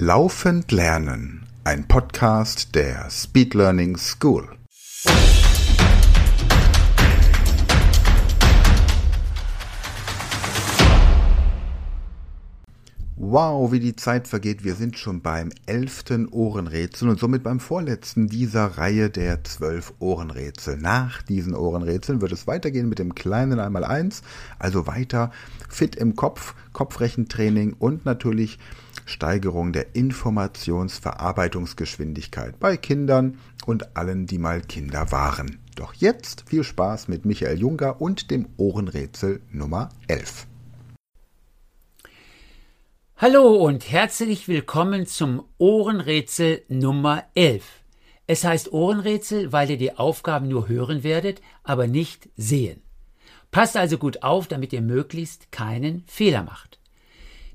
Laufend Lernen, ein Podcast der Speed Learning School. Wow, wie die Zeit vergeht. Wir sind schon beim elften Ohrenrätsel und somit beim vorletzten dieser Reihe der zwölf Ohrenrätsel. Nach diesen Ohrenrätseln wird es weitergehen mit dem kleinen Einmaleins, also weiter fit im Kopf, Kopfrechentraining und natürlich Steigerung der Informationsverarbeitungsgeschwindigkeit bei Kindern und allen, die mal Kinder waren. Doch jetzt viel Spaß mit Michael Junger und dem Ohrenrätsel Nummer 11. Hallo und herzlich willkommen zum Ohrenrätsel Nummer 11. Es heißt Ohrenrätsel, weil ihr die Aufgaben nur hören werdet, aber nicht sehen. Passt also gut auf, damit ihr möglichst keinen Fehler macht.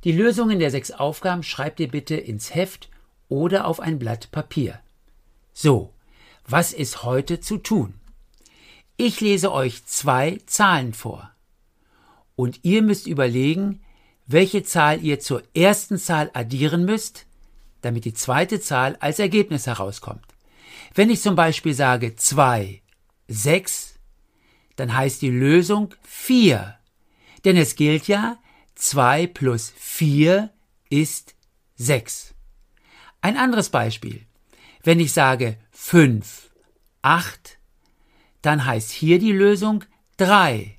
Die Lösungen der sechs Aufgaben schreibt ihr bitte ins Heft oder auf ein Blatt Papier. So, was ist heute zu tun? Ich lese euch zwei Zahlen vor. Und ihr müsst überlegen, welche Zahl ihr zur ersten Zahl addieren müsst, damit die zweite Zahl als Ergebnis herauskommt. Wenn ich zum Beispiel sage 2, 6, dann heißt die Lösung 4. Denn es gilt ja, 2 plus 4 ist 6. Ein anderes Beispiel. Wenn ich sage 5, 8, dann heißt hier die Lösung 3.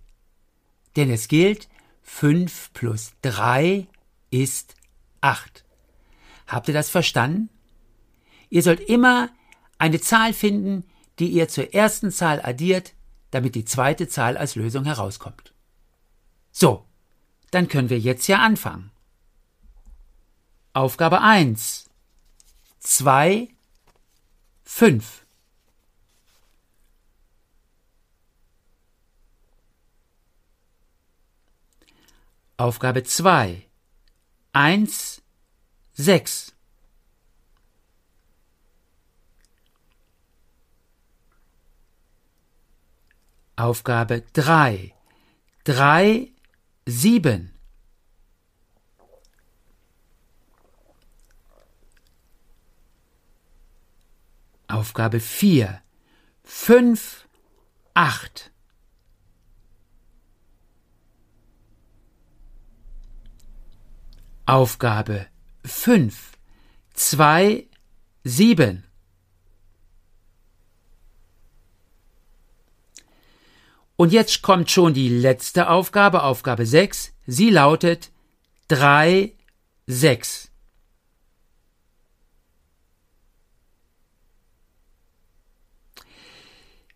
Denn es gilt, 5 plus 3 ist 8. Habt ihr das verstanden? Ihr sollt immer eine Zahl finden, die ihr zur ersten Zahl addiert, damit die zweite Zahl als Lösung herauskommt. So, dann können wir jetzt ja anfangen. Aufgabe 1. 2, 5. Aufgabe 2. 1, 6. Aufgabe 3. 3, 7. Aufgabe 4. 5, 8. Aufgabe 5, 2, 7. Und jetzt kommt schon die letzte Aufgabe, Aufgabe 6. Sie lautet 3, 6.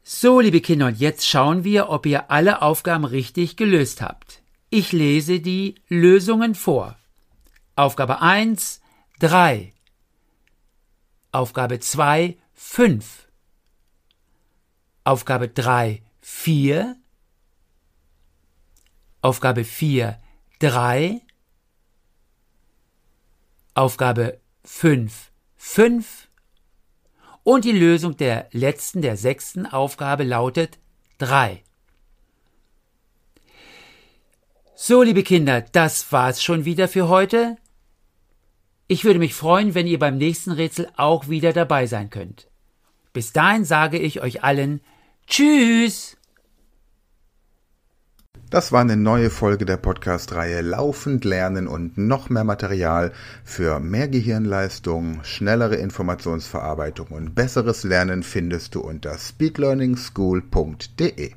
So, liebe Kinder, und jetzt schauen wir, ob ihr alle Aufgaben richtig gelöst habt. Ich lese die Lösungen vor. Aufgabe 1 3. Aufgabe 2 5. Aufgabe 3 4. Aufgabe 4 3. Aufgabe 5 5. Und die Lösung der letzten, der sechsten Aufgabe lautet 3. So, liebe Kinder, das war's schon wieder für heute. Ich würde mich freuen, wenn ihr beim nächsten Rätsel auch wieder dabei sein könnt. Bis dahin sage ich euch allen Tschüss! Das war eine neue Folge der Podcast-Reihe Laufend lernen und noch mehr Material für mehr Gehirnleistung, schnellere Informationsverarbeitung und besseres Lernen findest du unter speedlearningschool.de.